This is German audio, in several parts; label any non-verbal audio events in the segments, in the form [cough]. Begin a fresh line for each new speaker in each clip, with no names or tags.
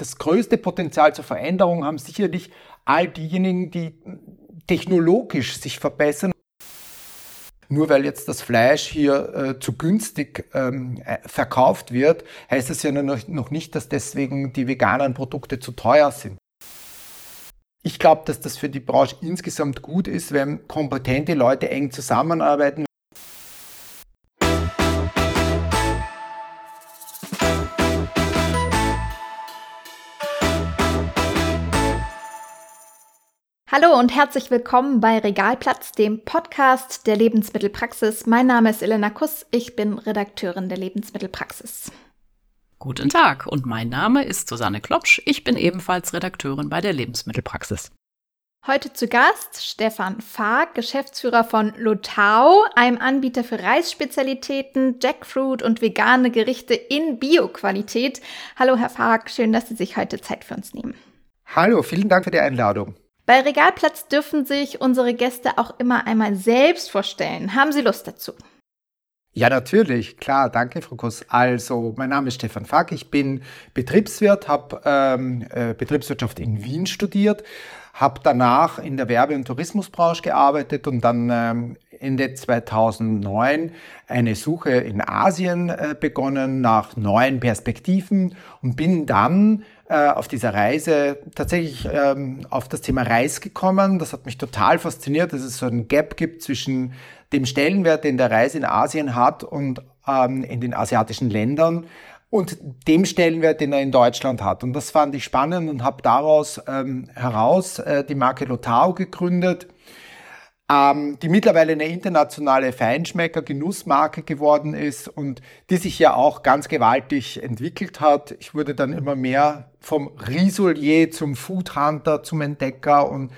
das größte Potenzial zur Veränderung haben sicherlich all diejenigen, die technologisch sich verbessern. Nur weil jetzt das Fleisch hier äh, zu günstig ähm, äh, verkauft wird, heißt das ja noch, noch nicht, dass deswegen die veganen Produkte zu teuer sind. Ich glaube, dass das für die Branche insgesamt gut ist, wenn kompetente Leute eng zusammenarbeiten.
Hallo und herzlich willkommen bei Regalplatz, dem Podcast der Lebensmittelpraxis. Mein Name ist Elena Kuss, ich bin Redakteurin der Lebensmittelpraxis.
Guten Tag und mein Name ist Susanne Klopsch, ich bin ebenfalls Redakteurin bei der Lebensmittelpraxis.
Heute zu Gast Stefan Fark, Geschäftsführer von Lotau, einem Anbieter für Reisspezialitäten, Jackfruit und vegane Gerichte in Bioqualität. Hallo Herr Fark, schön, dass Sie sich heute Zeit für uns nehmen.
Hallo, vielen Dank für die Einladung.
Bei Regalplatz dürfen sich unsere Gäste auch immer einmal selbst vorstellen. Haben Sie Lust dazu?
Ja, natürlich, klar, danke, Frau Kuss. Also, mein Name ist Stefan Fack, ich bin Betriebswirt, habe ähm, äh, Betriebswirtschaft in Wien studiert, habe danach in der Werbe- und Tourismusbranche gearbeitet und dann ähm, Ende 2009 eine Suche in Asien äh, begonnen nach neuen Perspektiven und bin dann äh, auf dieser Reise tatsächlich ähm, auf das Thema Reis gekommen. Das hat mich total fasziniert, dass es so einen Gap gibt zwischen dem Stellenwert, den der Reis in Asien hat und ähm, in den asiatischen Ländern und dem Stellenwert, den er in Deutschland hat. Und das fand ich spannend und habe daraus ähm, heraus äh, die Marke Lotao gegründet ähm, die mittlerweile eine internationale Feinschmecker-Genussmarke geworden ist und die sich ja auch ganz gewaltig entwickelt hat. Ich wurde dann immer mehr vom Risolier zum Foodhunter, zum Entdecker und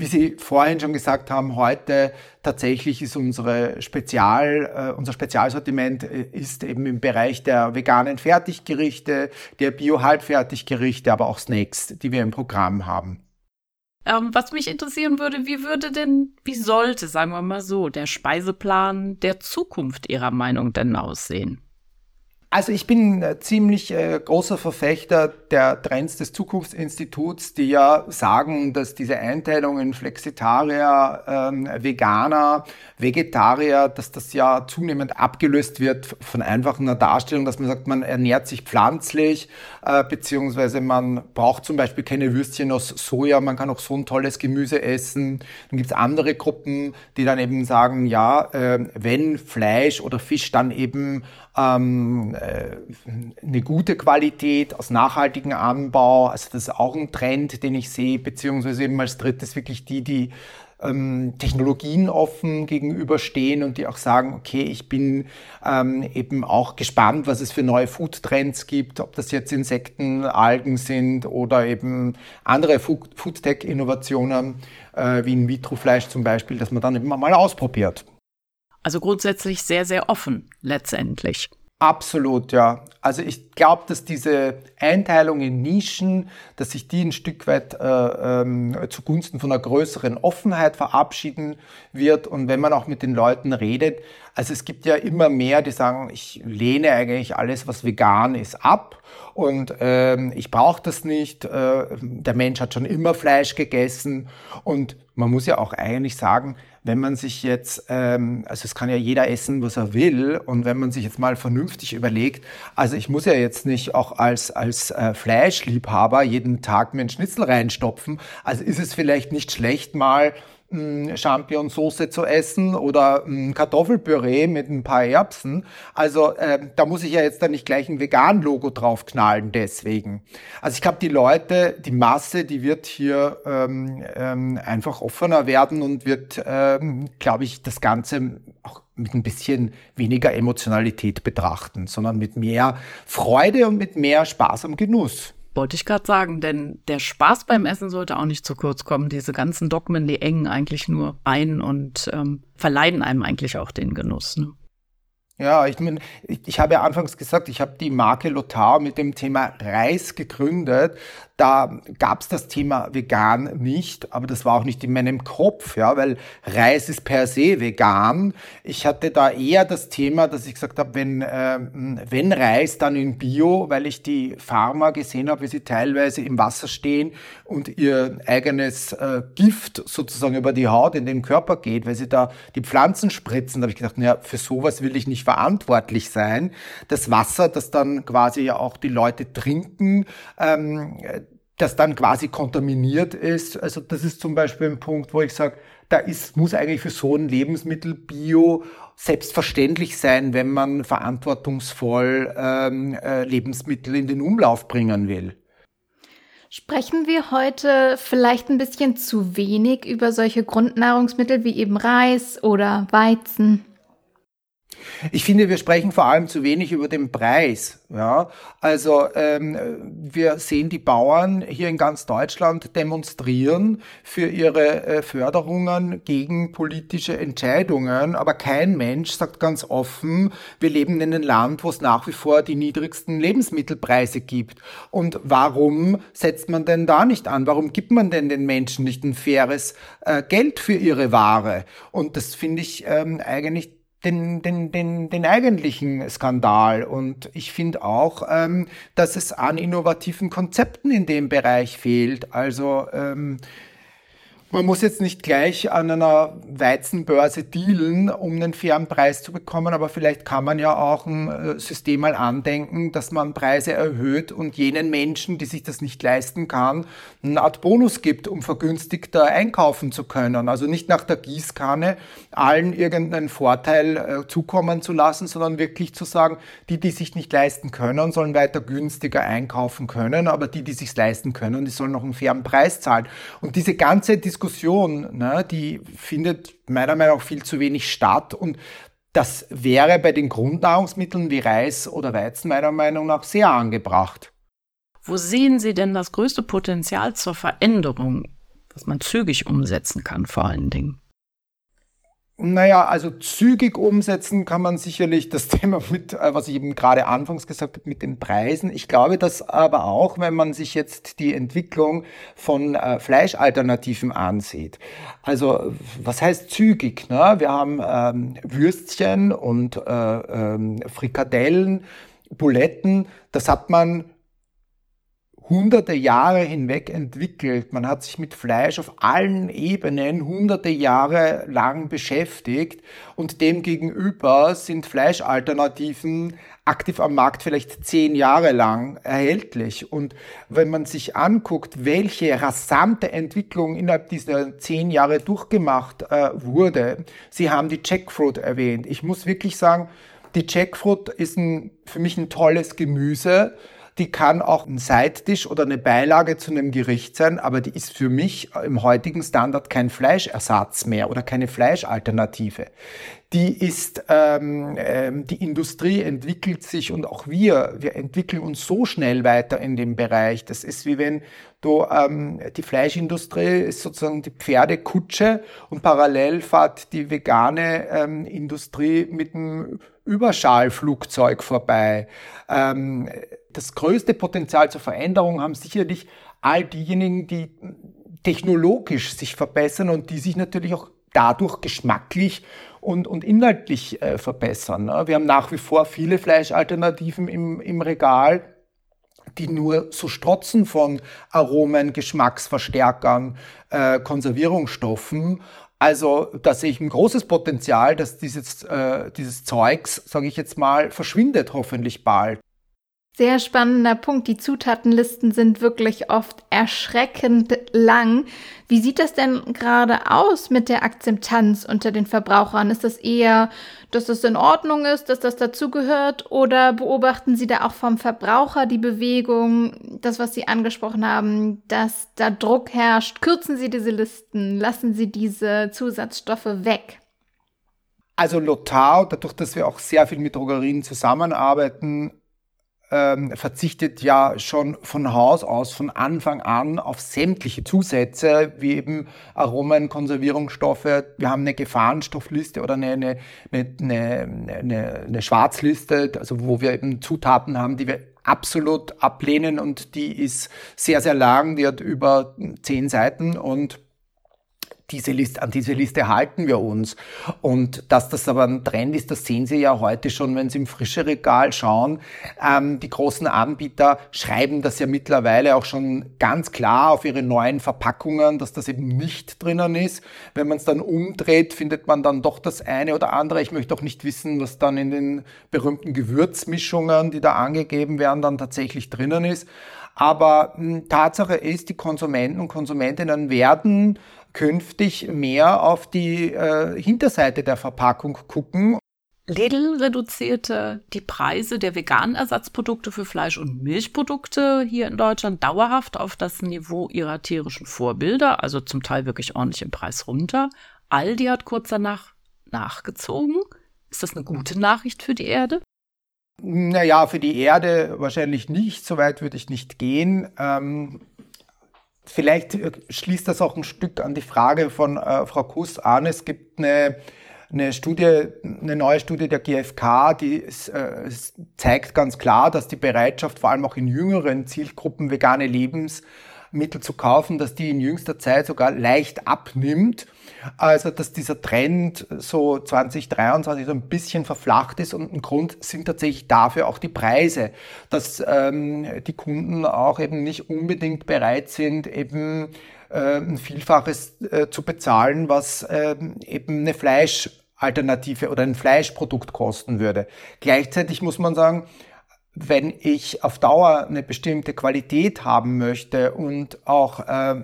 wie Sie vorhin schon gesagt haben, heute tatsächlich ist unsere Spezial, äh, unser Spezialsortiment äh, ist eben im Bereich der veganen Fertiggerichte, der Bio-Halbfertiggerichte, aber auch Snacks, die wir im Programm haben.
Ähm, was mich interessieren würde, wie würde denn, wie sollte, sagen wir mal so, der Speiseplan der Zukunft Ihrer Meinung denn aussehen?
Also ich bin ziemlich äh, großer Verfechter der Trends des Zukunftsinstituts, die ja sagen, dass diese Einteilung in Flexitarier, ähm, Veganer, Vegetarier, dass das ja zunehmend abgelöst wird von einfach einer Darstellung, dass man sagt, man ernährt sich pflanzlich, äh, beziehungsweise man braucht zum Beispiel keine Würstchen aus Soja, man kann auch so ein tolles Gemüse essen. Dann gibt es andere Gruppen, die dann eben sagen, ja, äh, wenn Fleisch oder Fisch, dann eben ähm, äh, eine gute Qualität aus nachhaltigem Anbau. Also das ist auch ein Trend, den ich sehe, beziehungsweise eben als drittes wirklich die, die ähm, Technologien offen gegenüberstehen und die auch sagen, okay, ich bin ähm, eben auch gespannt, was es für neue Food-Trends gibt, ob das jetzt Insekten, Algen sind oder eben andere Food-Tech-Innovationen äh, wie In-vitro-Fleisch zum Beispiel, dass man dann immer mal ausprobiert.
Also grundsätzlich sehr, sehr offen letztendlich.
Absolut, ja. Also ich glaube, dass diese Einteilung in Nischen, dass sich die ein Stück weit äh, ähm, zugunsten von einer größeren Offenheit verabschieden wird. Und wenn man auch mit den Leuten redet, also es gibt ja immer mehr, die sagen, ich lehne eigentlich alles, was vegan ist, ab. Und ähm, ich brauche das nicht. Äh, der Mensch hat schon immer Fleisch gegessen. Und man muss ja auch eigentlich sagen, wenn man sich jetzt, ähm, also es kann ja jeder essen, was er will, und wenn man sich jetzt mal vernünftig überlegt, also ich muss ja jetzt nicht auch als, als äh, Fleischliebhaber jeden Tag mir einen Schnitzel reinstopfen, also ist es vielleicht nicht schlecht, mal Champignonsauce zu essen oder Kartoffelpüree mit ein paar Erbsen. Also äh, da muss ich ja jetzt dann nicht gleich ein Vegan-Logo draufknallen deswegen. Also ich glaube, die Leute, die Masse, die wird hier ähm, ähm, einfach offener werden und wird, ähm, glaube ich, das Ganze auch mit ein bisschen weniger Emotionalität betrachten, sondern mit mehr Freude und mit mehr Spaß am Genuss.
Wollte ich gerade sagen, denn der Spaß beim Essen sollte auch nicht zu kurz kommen. Diese ganzen Dogmen, die engen eigentlich nur ein und ähm, verleiden einem eigentlich auch den Genuss. Ne?
Ja, ich meine, ich, ich habe ja anfangs gesagt, ich habe die Marke Lothar mit dem Thema Reis gegründet. Da gab es das Thema vegan nicht, aber das war auch nicht in meinem Kopf, ja, weil Reis ist per se vegan. Ich hatte da eher das Thema, dass ich gesagt habe, wenn, äh, wenn Reis, dann in Bio, weil ich die Pharma gesehen habe, wie sie teilweise im Wasser stehen und ihr eigenes äh, Gift sozusagen über die Haut in den Körper geht, weil sie da die Pflanzen spritzen. Da habe ich gedacht, naja, für sowas will ich nicht verantwortlich sein. Das Wasser, das dann quasi ja auch die Leute trinken, ähm, das dann quasi kontaminiert ist. Also das ist zum Beispiel ein Punkt, wo ich sage, da ist, muss eigentlich für so ein Lebensmittel Bio selbstverständlich sein, wenn man verantwortungsvoll ähm, äh, Lebensmittel in den Umlauf bringen will.
Sprechen wir heute vielleicht ein bisschen zu wenig über solche Grundnahrungsmittel wie eben Reis oder Weizen?
Ich finde, wir sprechen vor allem zu wenig über den Preis. Ja, also ähm, wir sehen die Bauern hier in ganz Deutschland demonstrieren für ihre äh, Förderungen gegen politische Entscheidungen, aber kein Mensch sagt ganz offen, wir leben in einem Land, wo es nach wie vor die niedrigsten Lebensmittelpreise gibt. Und warum setzt man denn da nicht an? Warum gibt man denn den Menschen nicht ein faires äh, Geld für ihre Ware? Und das finde ich ähm, eigentlich den, den, den, den eigentlichen Skandal. Und ich finde auch, ähm, dass es an innovativen Konzepten in dem Bereich fehlt. Also ähm, man muss jetzt nicht gleich an einer Weizenbörse dealen, um einen fairen Preis zu bekommen, aber vielleicht kann man ja auch ein äh, System mal andenken, dass man Preise erhöht und jenen Menschen, die sich das nicht leisten kann, eine Art Bonus gibt, um vergünstigter einkaufen zu können. Also nicht nach der Gießkanne allen irgendeinen Vorteil äh, zukommen zu lassen, sondern wirklich zu sagen, die, die sich nicht leisten können, sollen weiter günstiger einkaufen können, aber die, die sich leisten können, die sollen noch einen fairen Preis zahlen. Und diese ganze Diskussion Diskussion, ne, die findet meiner Meinung nach viel zu wenig statt und das wäre bei den Grundnahrungsmitteln wie Reis oder Weizen meiner Meinung nach sehr angebracht.
Wo sehen Sie denn das größte Potenzial zur Veränderung, was man zügig umsetzen kann vor allen Dingen?
Naja, also zügig umsetzen kann man sicherlich das [laughs] Thema mit, äh, was ich eben gerade anfangs gesagt habe, mit den Preisen. Ich glaube, dass aber auch, wenn man sich jetzt die Entwicklung von äh, Fleischalternativen ansieht. Also, was heißt zügig? Ne? Wir haben ähm, Würstchen und äh, ähm, Frikadellen, Buletten. Das hat man hunderte Jahre hinweg entwickelt. Man hat sich mit Fleisch auf allen Ebenen hunderte Jahre lang beschäftigt und demgegenüber sind Fleischalternativen aktiv am Markt vielleicht zehn Jahre lang erhältlich. Und wenn man sich anguckt, welche rasante Entwicklung innerhalb dieser zehn Jahre durchgemacht äh, wurde, Sie haben die Jackfruit erwähnt. Ich muss wirklich sagen, die Jackfruit ist ein, für mich ein tolles Gemüse die kann auch ein Seittisch oder eine Beilage zu einem Gericht sein, aber die ist für mich im heutigen Standard kein Fleischersatz mehr oder keine Fleischalternative. Die ist, ähm, ähm, die Industrie entwickelt sich und auch wir, wir entwickeln uns so schnell weiter in dem Bereich. Das ist wie wenn du, ähm, die Fleischindustrie ist sozusagen die Pferdekutsche und parallel fährt die vegane ähm, Industrie mit einem Überschallflugzeug vorbei. Ähm, das größte Potenzial zur Veränderung haben sicherlich all diejenigen, die technologisch sich verbessern und die sich natürlich auch dadurch geschmacklich und, und inhaltlich äh, verbessern. Ne? Wir haben nach wie vor viele Fleischalternativen im, im Regal, die nur so strotzen von Aromen, Geschmacksverstärkern, äh, Konservierungsstoffen. Also da sehe ich ein großes Potenzial, dass dieses, äh, dieses Zeugs, sage ich jetzt mal, verschwindet hoffentlich bald.
Sehr spannender Punkt. Die Zutatenlisten sind wirklich oft erschreckend lang. Wie sieht das denn gerade aus mit der Akzeptanz unter den Verbrauchern? Ist das eher, dass das in Ordnung ist, dass das dazugehört? Oder beobachten Sie da auch vom Verbraucher die Bewegung, das, was Sie angesprochen haben, dass da Druck herrscht? Kürzen Sie diese Listen, lassen Sie diese Zusatzstoffe weg?
Also Lothar, dadurch, dass wir auch sehr viel mit Drogerien zusammenarbeiten, ähm, verzichtet ja schon von Haus aus, von Anfang an auf sämtliche Zusätze, wie eben Aromen, Konservierungsstoffe. Wir haben eine Gefahrenstoffliste oder eine, eine, eine, eine, eine Schwarzliste, also wo wir eben Zutaten haben, die wir absolut ablehnen und die ist sehr, sehr lang, die hat über zehn Seiten und diese Liste, an diese Liste halten wir uns. Und dass das aber ein Trend ist, das sehen Sie ja heute schon, wenn Sie im frische Regal schauen. Ähm, die großen Anbieter schreiben das ja mittlerweile auch schon ganz klar auf ihre neuen Verpackungen, dass das eben nicht drinnen ist. Wenn man es dann umdreht, findet man dann doch das eine oder andere. Ich möchte auch nicht wissen, was dann in den berühmten Gewürzmischungen, die da angegeben werden, dann tatsächlich drinnen ist. Aber hm, Tatsache ist, die Konsumenten und Konsumentinnen werden künftig mehr auf die äh, Hinterseite der Verpackung gucken.
Lidl reduzierte die Preise der veganen Ersatzprodukte für Fleisch- und Milchprodukte hier in Deutschland dauerhaft auf das Niveau ihrer tierischen Vorbilder, also zum Teil wirklich ordentlich im Preis runter. Aldi hat kurz danach nachgezogen. Ist das eine gute Nachricht für die Erde?
Naja, für die Erde wahrscheinlich nicht. So weit würde ich nicht gehen. Ähm, vielleicht äh, schließt das auch ein Stück an die Frage von äh, Frau Kuss an. Es gibt eine, eine Studie, eine neue Studie der GfK, die äh, zeigt ganz klar, dass die Bereitschaft vor allem auch in jüngeren Zielgruppen vegane Lebensmittel zu kaufen, dass die in jüngster Zeit sogar leicht abnimmt. Also, dass dieser Trend so 2023 so ein bisschen verflacht ist und ein Grund sind tatsächlich dafür auch die Preise, dass ähm, die Kunden auch eben nicht unbedingt bereit sind, eben äh, ein Vielfaches äh, zu bezahlen, was äh, eben eine Fleischalternative oder ein Fleischprodukt kosten würde. Gleichzeitig muss man sagen, wenn ich auf Dauer eine bestimmte Qualität haben möchte und auch äh,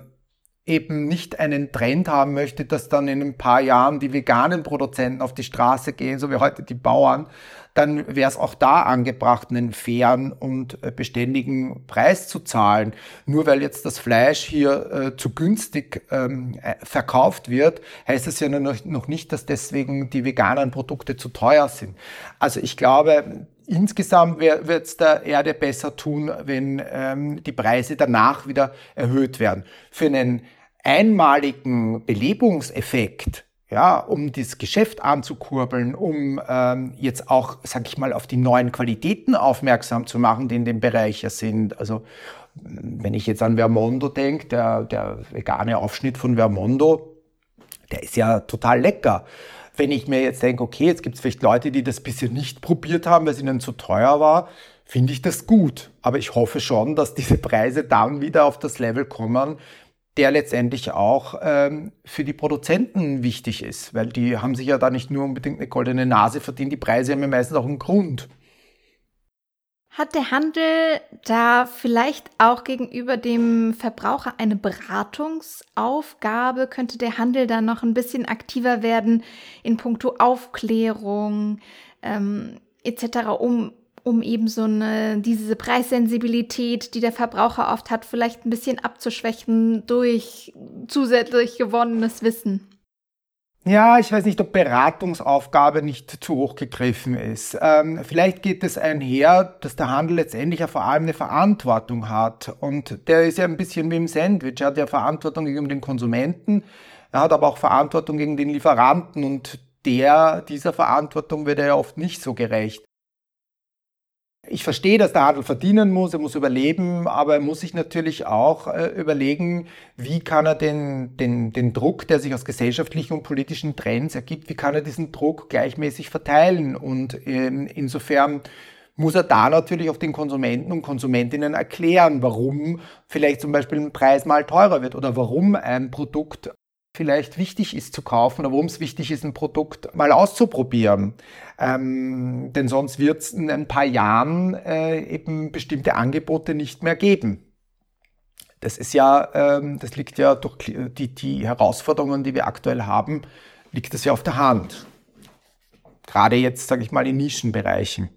eben nicht einen Trend haben möchte, dass dann in ein paar Jahren die veganen Produzenten auf die Straße gehen, so wie heute die Bauern, dann wäre es auch da angebracht, einen fairen und äh, beständigen Preis zu zahlen. Nur weil jetzt das Fleisch hier äh, zu günstig ähm, äh, verkauft wird, heißt es ja noch nicht, dass deswegen die veganen Produkte zu teuer sind. Also ich glaube, Insgesamt wird es der Erde besser tun, wenn ähm, die Preise danach wieder erhöht werden. Für einen einmaligen Belebungseffekt, ja, um das Geschäft anzukurbeln, um ähm, jetzt auch, sag ich mal, auf die neuen Qualitäten aufmerksam zu machen, die in dem Bereich ja sind. Also wenn ich jetzt an Vermondo denke, der, der vegane Aufschnitt von Vermondo, der ist ja total lecker. Wenn ich mir jetzt denke, okay, jetzt gibt es vielleicht Leute, die das bisher nicht probiert haben, weil es ihnen zu teuer war, finde ich das gut. Aber ich hoffe schon, dass diese Preise dann wieder auf das Level kommen, der letztendlich auch ähm, für die Produzenten wichtig ist, weil die haben sich ja da nicht nur unbedingt eine goldene Nase verdient, die Preise haben ja meistens auch einen Grund.
Hat der Handel da vielleicht auch gegenüber dem Verbraucher eine Beratungsaufgabe? Könnte der Handel da noch ein bisschen aktiver werden in puncto Aufklärung ähm, etc., um um eben so eine, diese Preissensibilität, die der Verbraucher oft hat, vielleicht ein bisschen abzuschwächen durch zusätzlich gewonnenes Wissen.
Ja, ich weiß nicht, ob Beratungsaufgabe nicht zu hoch gegriffen ist. Ähm, vielleicht geht es einher, dass der Handel letztendlich ja vor allem eine Verantwortung hat. Und der ist ja ein bisschen wie im Sandwich. Er hat ja Verantwortung gegenüber den Konsumenten, er hat aber auch Verantwortung gegen den Lieferanten und der, dieser Verantwortung wird er ja oft nicht so gerecht. Ich verstehe, dass der Handel verdienen muss, er muss überleben, aber er muss sich natürlich auch äh, überlegen, wie kann er den, den, den Druck, der sich aus gesellschaftlichen und politischen Trends ergibt, wie kann er diesen Druck gleichmäßig verteilen. Und ähm, insofern muss er da natürlich auch den Konsumenten und Konsumentinnen erklären, warum vielleicht zum Beispiel ein Preis mal teurer wird oder warum ein Produkt vielleicht wichtig ist zu kaufen oder warum es wichtig ist, ein Produkt mal auszuprobieren. Ähm, denn sonst wird es in ein paar Jahren äh, eben bestimmte Angebote nicht mehr geben. Das ist ja, ähm, das liegt ja durch die, die Herausforderungen, die wir aktuell haben, liegt das ja auf der Hand. Gerade jetzt, sage ich mal, in Nischenbereichen.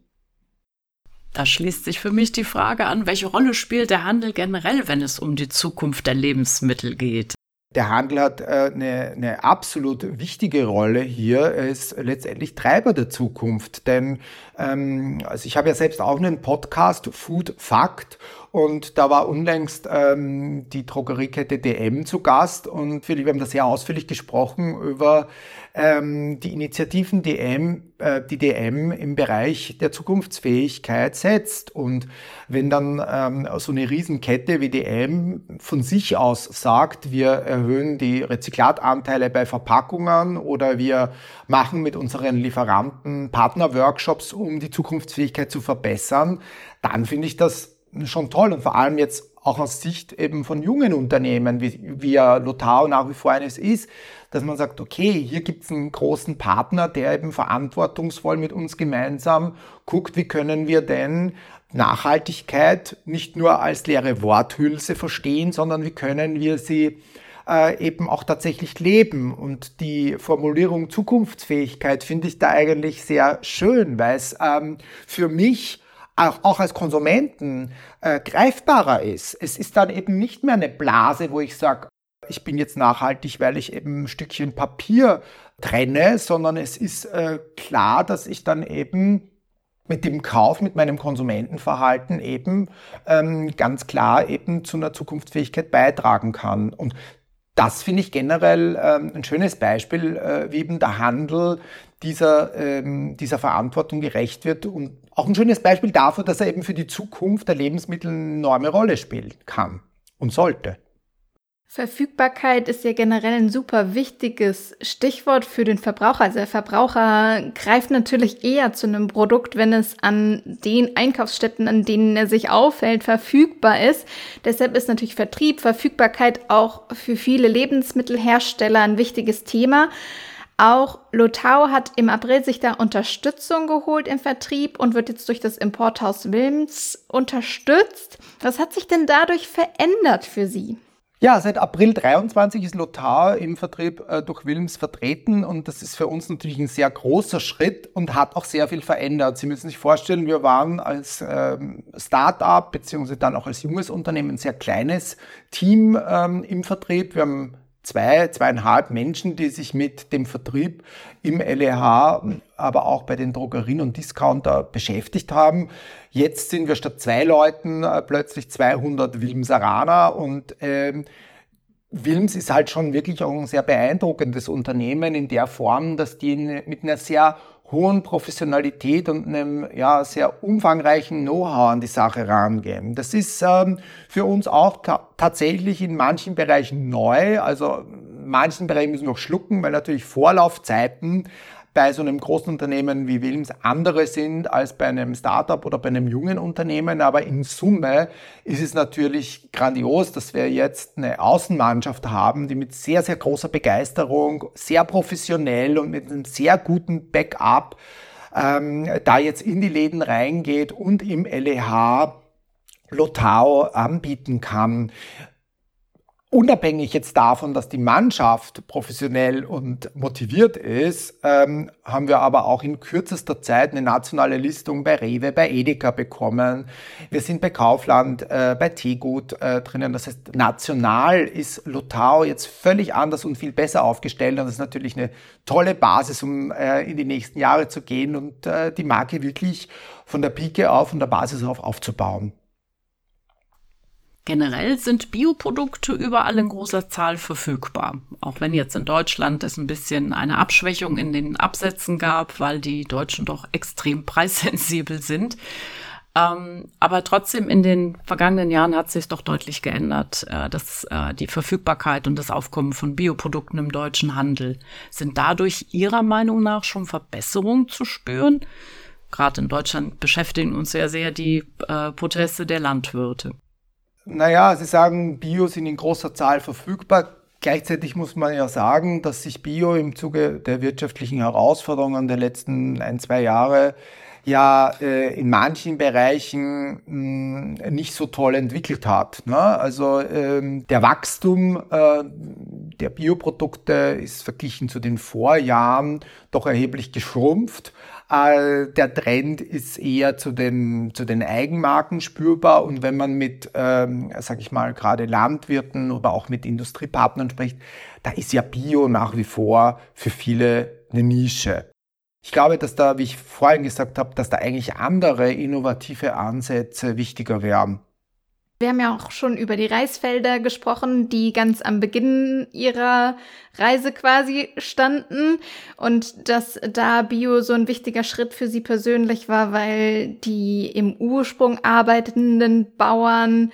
Da schließt sich für mich die Frage an, welche Rolle spielt der Handel generell, wenn es um die Zukunft der Lebensmittel geht?
Der Handel hat äh, eine, eine absolut wichtige Rolle hier. Er ist letztendlich Treiber der Zukunft. Denn ähm, also ich habe ja selbst auch einen Podcast, Food Fact, Und da war unlängst ähm, die Drogeriekette DM zu Gast und wir haben da sehr ausführlich gesprochen über ähm, die Initiativen DM, äh, die DM im Bereich der Zukunftsfähigkeit setzt. Und wenn dann ähm, so eine Riesenkette wie DM von sich aus sagt, wir erhöhen die Rezyklatanteile bei Verpackungen oder wir machen mit unseren Lieferanten Partnerworkshops, um die Zukunftsfähigkeit zu verbessern, dann finde ich das schon toll und vor allem jetzt auch aus Sicht eben von jungen Unternehmen, wie, wie ja Lotao nach wie vor eines ist, dass man sagt, okay, hier gibt es einen großen Partner, der eben verantwortungsvoll mit uns gemeinsam guckt, wie können wir denn Nachhaltigkeit nicht nur als leere Worthülse verstehen, sondern wie können wir sie äh, eben auch tatsächlich leben. Und die Formulierung Zukunftsfähigkeit finde ich da eigentlich sehr schön, weil es ähm, für mich auch, auch als Konsumenten äh, greifbarer ist. Es ist dann eben nicht mehr eine Blase, wo ich sage, ich bin jetzt nachhaltig, weil ich eben ein Stückchen Papier trenne, sondern es ist äh, klar, dass ich dann eben mit dem Kauf, mit meinem Konsumentenverhalten eben ähm, ganz klar eben zu einer Zukunftsfähigkeit beitragen kann. Und das finde ich generell ähm, ein schönes Beispiel, äh, wie eben der Handel dieser, ähm, dieser Verantwortung gerecht wird und auch ein schönes Beispiel dafür, dass er eben für die Zukunft der Lebensmittel eine enorme Rolle spielen kann und sollte.
Verfügbarkeit ist ja generell ein super wichtiges Stichwort für den Verbraucher. Also der Verbraucher greift natürlich eher zu einem Produkt, wenn es an den Einkaufsstätten, an denen er sich aufhält, verfügbar ist. Deshalb ist natürlich Vertrieb, Verfügbarkeit auch für viele Lebensmittelhersteller ein wichtiges Thema. Auch Lotau hat im April sich da Unterstützung geholt im Vertrieb und wird jetzt durch das Importhaus Wilms unterstützt. Was hat sich denn dadurch verändert für Sie?
Ja, seit April 23 ist Lothar im Vertrieb äh, durch Wilms vertreten und das ist für uns natürlich ein sehr großer Schritt und hat auch sehr viel verändert. Sie müssen sich vorstellen, wir waren als ähm, Start-up beziehungsweise dann auch als junges Unternehmen ein sehr kleines Team ähm, im Vertrieb. Wir haben zwei, zweieinhalb Menschen, die sich mit dem Vertrieb im LEH, aber auch bei den Drogerien und Discounter beschäftigt haben. Jetzt sind wir statt zwei Leuten äh, plötzlich 200 Wilmsaraner und ähm, Wilms ist halt schon wirklich auch ein sehr beeindruckendes Unternehmen in der Form, dass die mit einer sehr hohen Professionalität und einem ja, sehr umfangreichen Know-how an die Sache rangehen. Das ist ähm, für uns auch tatsächlich in manchen Bereichen neu. Also manchen Bereichen müssen wir noch schlucken, weil natürlich Vorlaufzeiten bei so einem großen Unternehmen wie Wilms andere sind als bei einem Startup oder bei einem jungen Unternehmen. Aber in Summe ist es natürlich grandios, dass wir jetzt eine Außenmannschaft haben, die mit sehr, sehr großer Begeisterung, sehr professionell und mit einem sehr guten Backup ähm, da jetzt in die Läden reingeht und im LEH Lotao anbieten kann. Unabhängig jetzt davon, dass die Mannschaft professionell und motiviert ist, ähm, haben wir aber auch in kürzester Zeit eine nationale Listung bei Rewe, bei Edeka bekommen. Wir sind bei Kaufland, äh, bei Teegut äh, drinnen. Das heißt, national ist Lotao jetzt völlig anders und viel besser aufgestellt. Und das ist natürlich eine tolle Basis, um äh, in die nächsten Jahre zu gehen und äh, die Marke wirklich von der Pike auf, von der Basis auf aufzubauen.
Generell sind Bioprodukte überall in großer Zahl verfügbar. Auch wenn jetzt in Deutschland es ein bisschen eine Abschwächung in den Absätzen gab, weil die Deutschen doch extrem [laughs] preissensibel sind. Ähm, aber trotzdem in den vergangenen Jahren hat sich doch deutlich geändert, äh, dass äh, die Verfügbarkeit und das Aufkommen von Bioprodukten im deutschen Handel sind dadurch Ihrer Meinung nach schon Verbesserungen zu spüren? Gerade in Deutschland beschäftigen uns ja sehr die äh, Proteste der Landwirte.
Naja, Sie sagen, Bio sind in großer Zahl verfügbar. Gleichzeitig muss man ja sagen, dass sich Bio im Zuge der wirtschaftlichen Herausforderungen der letzten ein, zwei Jahre ja äh, in manchen Bereichen mh, hm, nicht so toll entwickelt hat. Ne? Also ähm, der Wachstum äh, der Bioprodukte ist verglichen zu den Vorjahren doch erheblich geschrumpft. Äh, der Trend ist eher zu den, zu den Eigenmarken spürbar. Und wenn man mit, ähm, sag ich mal, gerade Landwirten oder auch mit Industriepartnern spricht, da ist ja Bio nach wie vor für viele eine Nische. Ich glaube, dass da, wie ich vorhin gesagt habe, dass da eigentlich andere innovative Ansätze wichtiger wären.
Wir haben ja auch schon über die Reisfelder gesprochen, die ganz am Beginn ihrer Reise quasi standen und dass da Bio so ein wichtiger Schritt für sie persönlich war, weil die im Ursprung arbeitenden Bauern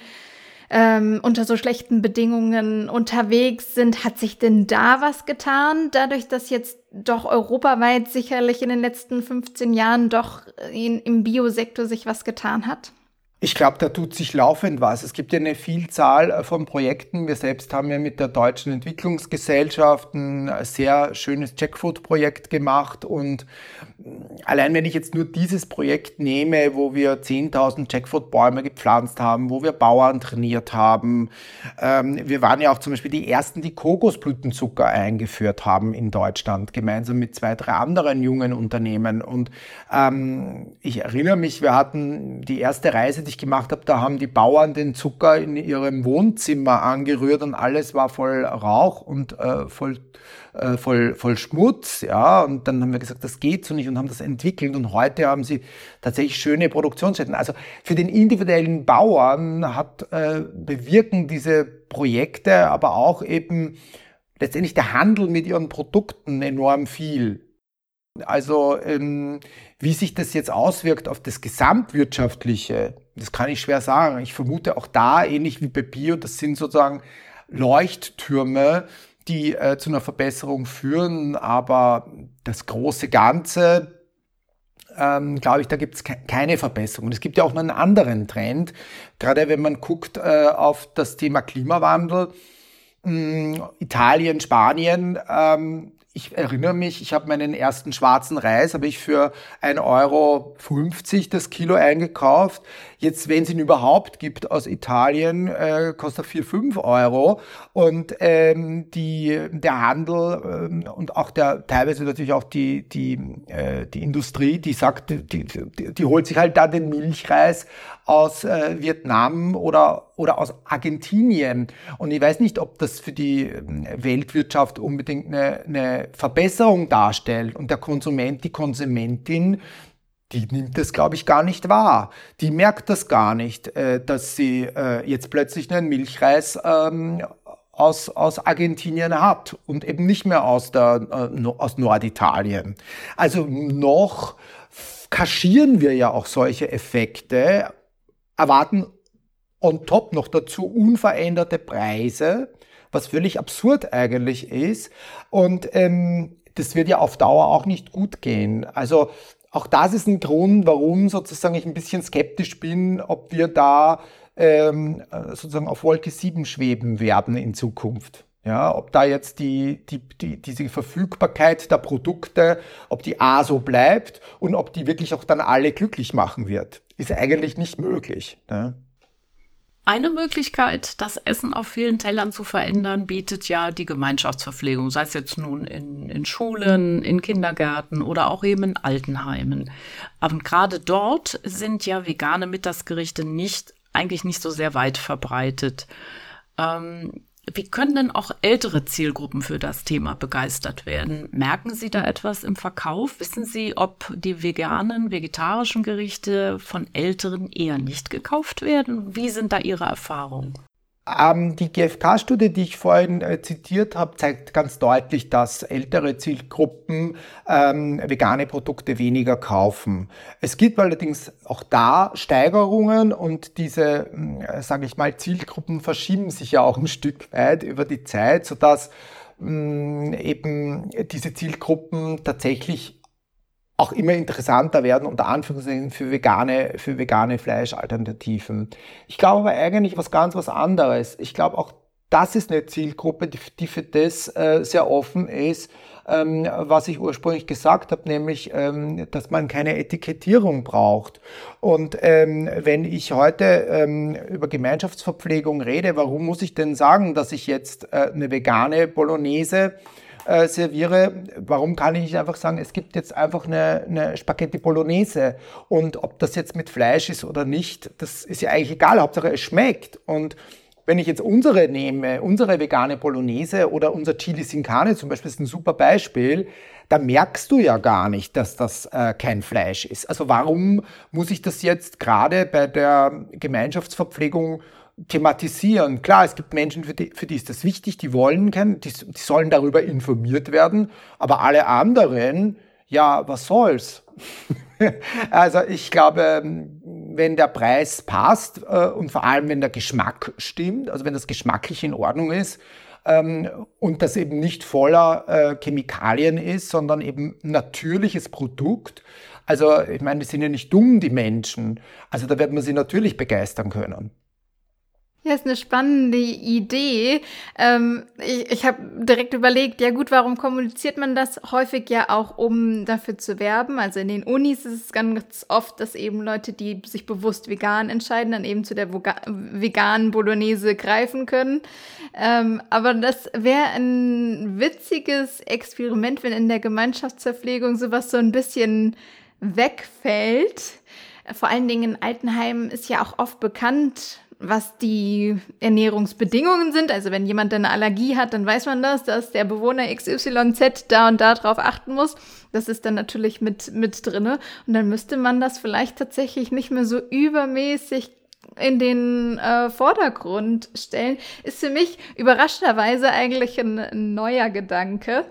ähm, unter so schlechten Bedingungen unterwegs sind. Hat sich denn da was getan, dadurch, dass jetzt doch europaweit sicherlich in den letzten 15 Jahren doch in, im Biosektor sich was getan hat?
Ich glaube, da tut sich laufend was. Es gibt ja eine Vielzahl äh, von Projekten. Wir selbst haben ja mit der Deutschen Entwicklungsgesellschaft ein sehr schönes Jackfruit-Projekt gemacht. Und mm, allein wenn ich jetzt nur dieses Projekt nehme, wo wir 10.000 Jackfruit-Bäume gepflanzt haben, wo wir Bauern trainiert haben. Ähm, wir waren ja auch zum Beispiel die ersten, die Kokosblütenzucker eingeführt haben in Deutschland, gemeinsam mit zwei, drei anderen jungen Unternehmen. Und ähm, ich erinnere mich, wir hatten die erste Reise, die ich gemacht habe, da haben die Bauern den Zucker in ihrem Wohnzimmer angerührt und alles war voll Rauch und äh, voll, äh, voll, voll Schmutz. Ja, und dann haben wir gesagt, das geht so nicht und haben das entwickelt. Und heute haben sie tatsächlich schöne Produktionsstätten. Also für den individuellen Bauern hat äh, bewirken diese Projekte, aber auch eben letztendlich der Handel mit ihren Produkten enorm viel. Also ähm, wie sich das jetzt auswirkt auf das Gesamtwirtschaftliche, das kann ich schwer sagen. Ich vermute auch da, ähnlich wie bei Bio, das sind sozusagen Leuchttürme, die äh, zu einer Verbesserung führen. Aber das große Ganze, ähm, glaube ich, da gibt es ke keine Verbesserung. Es gibt ja auch noch einen anderen Trend, gerade wenn man guckt äh, auf das Thema Klimawandel. Hm, Italien, Spanien ähm, ich erinnere mich, ich habe meinen ersten schwarzen Reis, habe ich für 1,50 Euro das Kilo eingekauft. Jetzt, wenn es ihn überhaupt gibt aus Italien, äh, kostet er 4, 5 Euro. Und ähm, die, der Handel ähm, und auch der teilweise natürlich auch die, die, äh, die Industrie, die sagt, die, die, die holt sich halt da den Milchreis aus äh, Vietnam oder, oder aus Argentinien. Und ich weiß nicht, ob das für die ähm, Weltwirtschaft unbedingt eine, eine Verbesserung darstellt. Und der Konsument, die Konsumentin, die nimmt das, glaube ich, gar nicht wahr. Die merkt das gar nicht, äh, dass sie äh, jetzt plötzlich einen Milchreis ähm, aus, aus Argentinien hat und eben nicht mehr aus, der, äh, aus Norditalien. Also noch kaschieren wir ja auch solche Effekte, erwarten on top noch dazu unveränderte Preise, was völlig absurd eigentlich ist. Und ähm, das wird ja auf Dauer auch nicht gut gehen. Also auch das ist ein Grund, warum sozusagen ich ein bisschen skeptisch bin, ob wir da ähm, sozusagen auf Wolke 7 schweben werden in Zukunft. Ja, ob da jetzt die, die, die, diese Verfügbarkeit der Produkte, ob die A so bleibt und ob die wirklich auch dann alle glücklich machen wird, ist eigentlich nicht möglich. Ne?
Eine Möglichkeit, das Essen auf vielen Tellern zu verändern, bietet ja die Gemeinschaftsverpflegung, sei es jetzt nun in, in Schulen, in Kindergärten oder auch eben in Altenheimen. Aber gerade dort sind ja vegane Mittagsgerichte nicht, eigentlich nicht so sehr weit verbreitet. Ähm, wie können denn auch ältere Zielgruppen für das Thema begeistert werden? Merken Sie da etwas im Verkauf? Wissen Sie, ob die veganen, vegetarischen Gerichte von Älteren eher nicht gekauft werden? Wie sind da Ihre Erfahrungen?
Ähm, die GfK-Studie, die ich vorhin äh, zitiert habe, zeigt ganz deutlich, dass ältere Zielgruppen ähm, vegane Produkte weniger kaufen. Es gibt allerdings auch da Steigerungen und diese, äh, sage ich mal, Zielgruppen verschieben sich ja auch ein Stück weit über die Zeit, sodass mh, eben diese Zielgruppen tatsächlich auch immer interessanter werden, unter Anführungszeichen für vegane, für vegane Fleischalternativen. Ich glaube aber eigentlich was ganz was anderes. Ich glaube auch, das ist eine Zielgruppe, die, für das äh, sehr offen ist, ähm, was ich ursprünglich gesagt habe, nämlich, ähm, dass man keine Etikettierung braucht. Und ähm, wenn ich heute ähm, über Gemeinschaftsverpflegung rede, warum muss ich denn sagen, dass ich jetzt äh, eine vegane Bolognese äh, serviere, warum kann ich nicht einfach sagen, es gibt jetzt einfach eine, eine Spaghetti Bolognese? Und ob das jetzt mit Fleisch ist oder nicht, das ist ja eigentlich egal, Hauptsache es schmeckt. Und wenn ich jetzt unsere nehme, unsere vegane Bolognese oder unser Chili Sin Carne zum Beispiel ist ein super Beispiel, da merkst du ja gar nicht, dass das äh, kein Fleisch ist. Also warum muss ich das jetzt gerade bei der Gemeinschaftsverpflegung thematisieren. Klar, es gibt Menschen, für die, für die ist das wichtig, die wollen kennen, die, die sollen darüber informiert werden, aber alle anderen, ja, was soll's? [laughs] also ich glaube, wenn der Preis passt äh, und vor allem wenn der Geschmack stimmt, also wenn das geschmacklich in Ordnung ist ähm, und das eben nicht voller äh, Chemikalien ist, sondern eben natürliches Produkt. Also ich meine, die sind ja nicht dumm, die Menschen. Also da wird man sie natürlich begeistern können.
Ja, ist eine spannende Idee. Ähm, ich ich habe direkt überlegt, ja gut, warum kommuniziert man das häufig ja auch, um dafür zu werben? Also in den Unis ist es ganz oft, dass eben Leute, die sich bewusst vegan entscheiden, dann eben zu der veganen Bolognese greifen können. Ähm, aber das wäre ein witziges Experiment, wenn in der Gemeinschaftsverpflegung sowas so ein bisschen wegfällt. Vor allen Dingen in Altenheimen ist ja auch oft bekannt, was die Ernährungsbedingungen sind. Also wenn jemand eine Allergie hat, dann weiß man das, dass der Bewohner XYZ da und da drauf achten muss. Das ist dann natürlich mit, mit drinne. Und dann müsste man das vielleicht tatsächlich nicht mehr so übermäßig in den äh, Vordergrund stellen. Ist für mich überraschenderweise eigentlich ein, ein neuer Gedanke.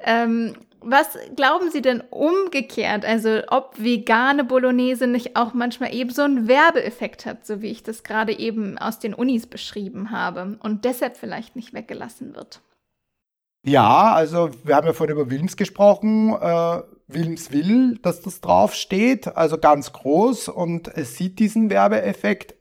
Ähm, was glauben Sie denn umgekehrt? Also ob vegane Bolognese nicht auch manchmal eben so einen Werbeeffekt hat, so wie ich das gerade eben aus den Unis beschrieben habe und deshalb vielleicht nicht weggelassen wird?
Ja, also wir haben ja vorhin über Wilms gesprochen. Äh, Wilms will, dass das draufsteht, also ganz groß und es sieht diesen Werbeeffekt.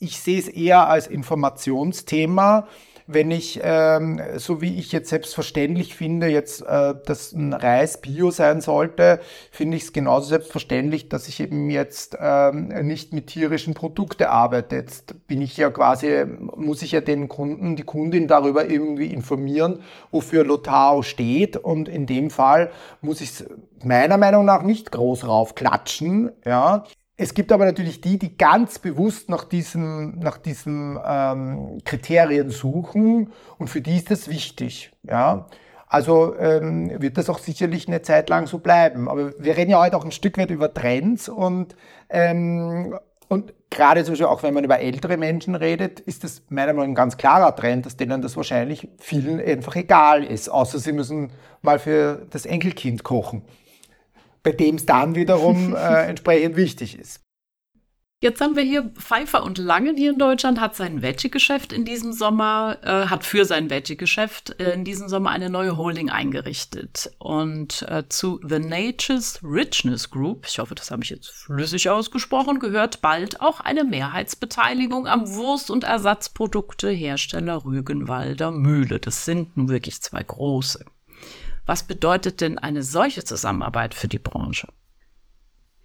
Ich sehe es eher als Informationsthema wenn ich, ähm, so wie ich jetzt selbstverständlich finde, jetzt, äh, dass ein Reis Bio sein sollte, finde ich es genauso selbstverständlich, dass ich eben jetzt ähm, nicht mit tierischen Produkten arbeite. Jetzt bin ich ja quasi, muss ich ja den Kunden, die Kundin darüber irgendwie informieren, wofür Lotao steht. Und in dem Fall muss ich es meiner Meinung nach nicht groß raufklatschen, ja. Es gibt aber natürlich die, die ganz bewusst nach diesen, nach diesen ähm, Kriterien suchen und für die ist das wichtig. Ja? Also ähm, wird das auch sicherlich eine Zeit lang so bleiben. Aber wir reden ja heute auch ein Stück weit über Trends und, ähm, und gerade zum Beispiel auch wenn man über ältere Menschen redet, ist das meiner Meinung nach ein ganz klarer Trend, dass denen das wahrscheinlich vielen einfach egal ist, außer sie müssen mal für das Enkelkind kochen bei dem es dann wiederum [laughs] äh, entsprechend wichtig ist.
Jetzt haben wir hier Pfeiffer und Lange hier in Deutschland, hat sein Veggie-Geschäft in diesem Sommer, äh, hat für sein Veggie-Geschäft äh, in diesem Sommer eine neue Holding eingerichtet. Und äh, zu The Nature's Richness Group, ich hoffe, das habe ich jetzt flüssig ausgesprochen, gehört bald auch eine Mehrheitsbeteiligung am Wurst- und Ersatzprodukte-Hersteller Rügenwalder Mühle. Das sind nun wirklich zwei große. Was bedeutet denn eine solche Zusammenarbeit für die Branche?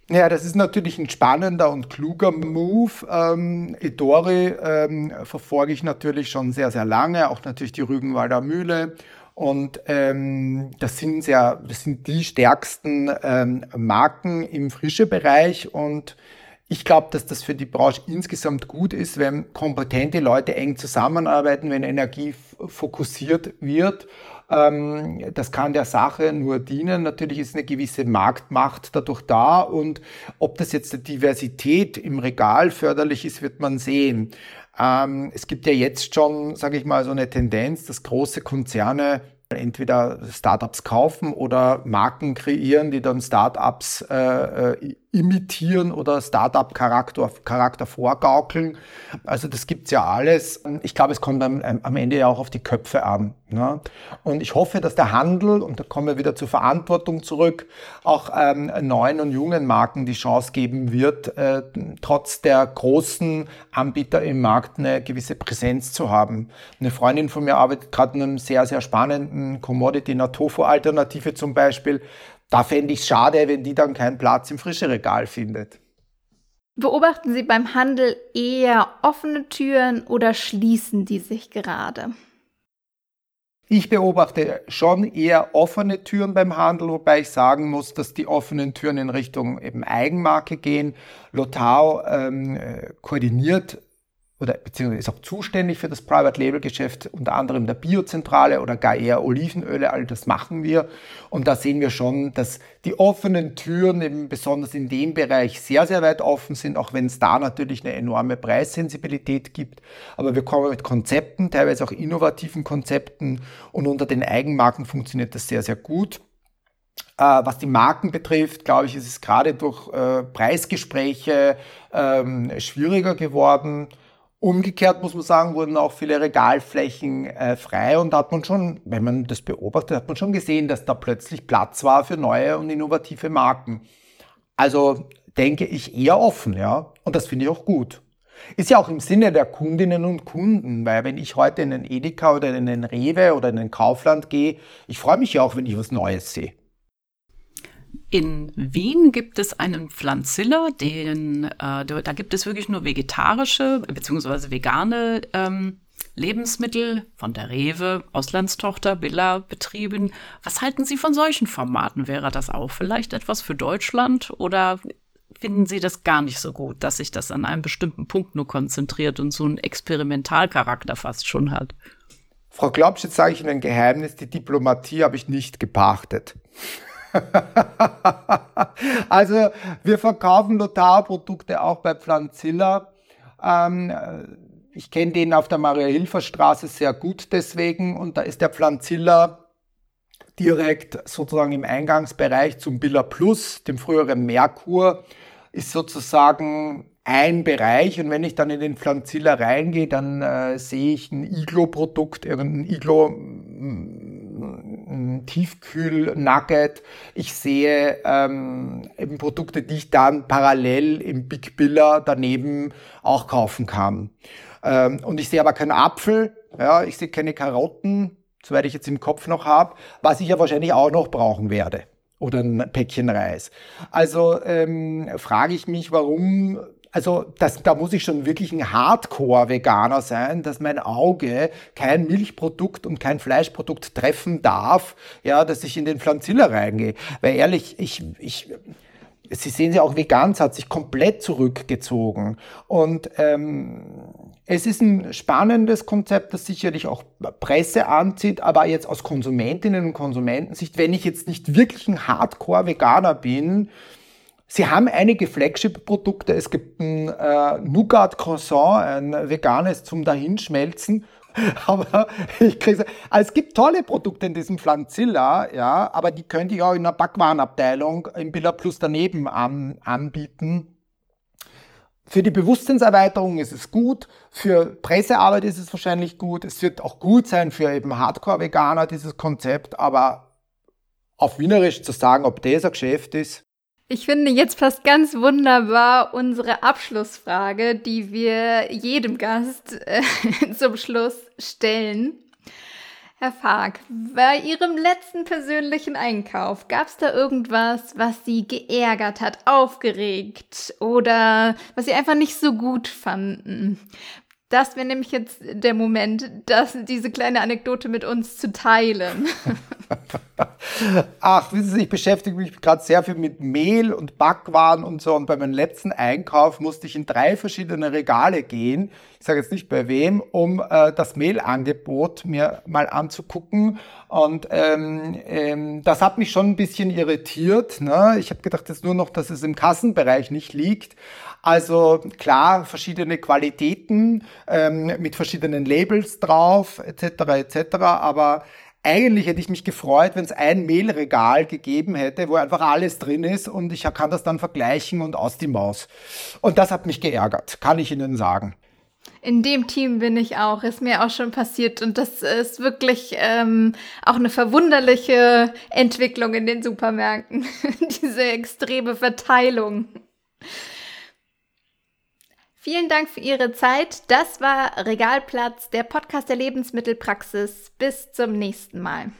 Ja, das ist natürlich ein spannender und kluger Move. Ähm, Edori ähm, verfolge ich natürlich schon sehr, sehr lange, auch natürlich die Rügenwalder Mühle. Und ähm, das sind sehr, das sind die stärksten ähm, Marken im frische Bereich und ich glaube, dass das für die Branche insgesamt gut ist, wenn kompetente Leute eng zusammenarbeiten, wenn Energie fokussiert wird ähm, das kann der Sache nur dienen. Natürlich ist eine gewisse Marktmacht dadurch da und ob das jetzt der Diversität im Regal förderlich ist, wird man sehen. Ähm, es gibt ja jetzt schon, sage ich mal, so eine Tendenz, dass große Konzerne entweder Startups kaufen oder Marken kreieren, die dann Startups äh, äh imitieren oder Startup-Charakter Charakter vorgaukeln. Also das gibt's ja alles. Ich glaube, es kommt am, am Ende ja auch auf die Köpfe an. Ne? Und ich hoffe, dass der Handel, und da kommen wir wieder zur Verantwortung zurück, auch ähm, neuen und jungen Marken die Chance geben wird, äh, trotz der großen Anbieter im Markt eine gewisse Präsenz zu haben. Eine Freundin von mir arbeitet gerade in einem sehr, sehr spannenden Commodity, einer Tofu-Alternative zum Beispiel, da fände ich es schade, wenn die dann keinen Platz im frischen Regal findet.
Beobachten Sie beim Handel eher offene Türen oder schließen die sich gerade?
Ich beobachte schon eher offene Türen beim Handel, wobei ich sagen muss, dass die offenen Türen in Richtung eben Eigenmarke gehen. Lotau ähm, koordiniert oder beziehungsweise ist auch zuständig für das Private Label Geschäft, unter anderem der Biozentrale oder gar eher Olivenöle, all das machen wir. Und da sehen wir schon, dass die offenen Türen eben besonders in dem Bereich sehr, sehr weit offen sind, auch wenn es da natürlich eine enorme Preissensibilität gibt. Aber wir kommen mit Konzepten, teilweise auch innovativen Konzepten und unter den Eigenmarken funktioniert das sehr, sehr gut. Äh, was die Marken betrifft, glaube ich, ist es gerade durch äh, Preisgespräche ähm, schwieriger geworden. Umgekehrt muss man sagen, wurden auch viele Regalflächen äh, frei und da hat man schon, wenn man das beobachtet, hat man schon gesehen, dass da plötzlich Platz war für neue und innovative Marken. Also denke ich eher offen, ja. Und das finde ich auch gut. Ist ja auch im Sinne der Kundinnen und Kunden, weil wenn ich heute in den Edeka oder in den Rewe oder in den Kaufland gehe, ich freue mich ja auch, wenn ich was Neues sehe.
In Wien gibt es einen Pflanziller, den, äh, da gibt es wirklich nur vegetarische bzw. vegane ähm, Lebensmittel von der Rewe, Auslandstochter, Billa betrieben. Was halten Sie von solchen Formaten? Wäre das auch vielleicht etwas für Deutschland oder finden Sie das gar nicht so gut, dass sich das an einem bestimmten Punkt nur konzentriert und so einen Experimentalcharakter fast schon hat?
Frau Glaubsch, jetzt sage ich Ihnen ein Geheimnis, die Diplomatie habe ich nicht gepachtet. [laughs] also wir verkaufen Notarprodukte auch bei Pflanzilla. Ähm, ich kenne den auf der Maria-Hilfer-Straße sehr gut deswegen und da ist der Pflanzilla direkt sozusagen im Eingangsbereich zum Billa Plus, dem früheren Merkur, ist sozusagen ein Bereich und wenn ich dann in den Pflanzilla reingehe, dann äh, sehe ich ein Iglo-Produkt, irgendein Iglo Tiefkühl-Nugget. Ich sehe ähm, eben Produkte, die ich dann parallel im Big Biller daneben auch kaufen kann. Ähm, und ich sehe aber keinen Apfel, ja, ich sehe keine Karotten, soweit ich jetzt im Kopf noch habe, was ich ja wahrscheinlich auch noch brauchen werde. Oder ein Päckchen Reis. Also ähm, frage ich mich, warum also das, da muss ich schon wirklich ein Hardcore-Veganer sein, dass mein Auge kein Milchprodukt und kein Fleischprodukt treffen darf, ja, dass ich in den Pflanziller reingehe. Weil ehrlich, ich, ich, Sie sehen ja auch, Veganz hat sich komplett zurückgezogen. Und ähm, es ist ein spannendes Konzept, das sicherlich auch Presse anzieht, aber jetzt aus Konsumentinnen und Konsumentensicht, wenn ich jetzt nicht wirklich ein Hardcore-Veganer bin, Sie haben einige Flagship-Produkte. Es gibt ein äh, Nougat Croissant, ein veganes zum Dahinschmelzen. [laughs] Aber ich kriege, also es gibt tolle Produkte in diesem Pflanzilla, ja, aber die könnte ich auch in einer Backwarenabteilung im Billa Plus daneben an, anbieten. Für die Bewusstseinserweiterung ist es gut, für Pressearbeit ist es wahrscheinlich gut, es wird auch gut sein für eben Hardcore-Veganer, dieses Konzept, aber auf Wienerisch zu sagen, ob das ein Geschäft ist,
ich finde jetzt passt ganz wunderbar unsere Abschlussfrage, die wir jedem Gast äh, [laughs] zum Schluss stellen. Herr Fark, bei Ihrem letzten persönlichen Einkauf, gab es da irgendwas, was Sie geärgert hat, aufgeregt oder was Sie einfach nicht so gut fanden? Das wäre nämlich jetzt der Moment, das, diese kleine Anekdote mit uns zu teilen. [laughs]
Ach, wissen Sie, ich beschäftige mich gerade sehr viel mit Mehl und Backwaren und so. Und bei meinem letzten Einkauf musste ich in drei verschiedene Regale gehen. Ich sage jetzt nicht bei wem, um äh, das Mehlangebot mir mal anzugucken. Und ähm, ähm, das hat mich schon ein bisschen irritiert. Ne? Ich habe gedacht, jetzt nur noch, dass es im Kassenbereich nicht liegt. Also klar, verschiedene Qualitäten ähm, mit verschiedenen Labels drauf, etc. etc. Aber eigentlich hätte ich mich gefreut, wenn es ein Mehlregal gegeben hätte, wo einfach alles drin ist und ich kann das dann vergleichen und aus die Maus. Und das hat mich geärgert, kann ich Ihnen sagen.
In dem Team bin ich auch, ist mir auch schon passiert und das ist wirklich ähm, auch eine verwunderliche Entwicklung in den Supermärkten, [laughs] diese extreme Verteilung. Vielen Dank für Ihre Zeit. Das war Regalplatz, der Podcast der Lebensmittelpraxis. Bis zum nächsten Mal.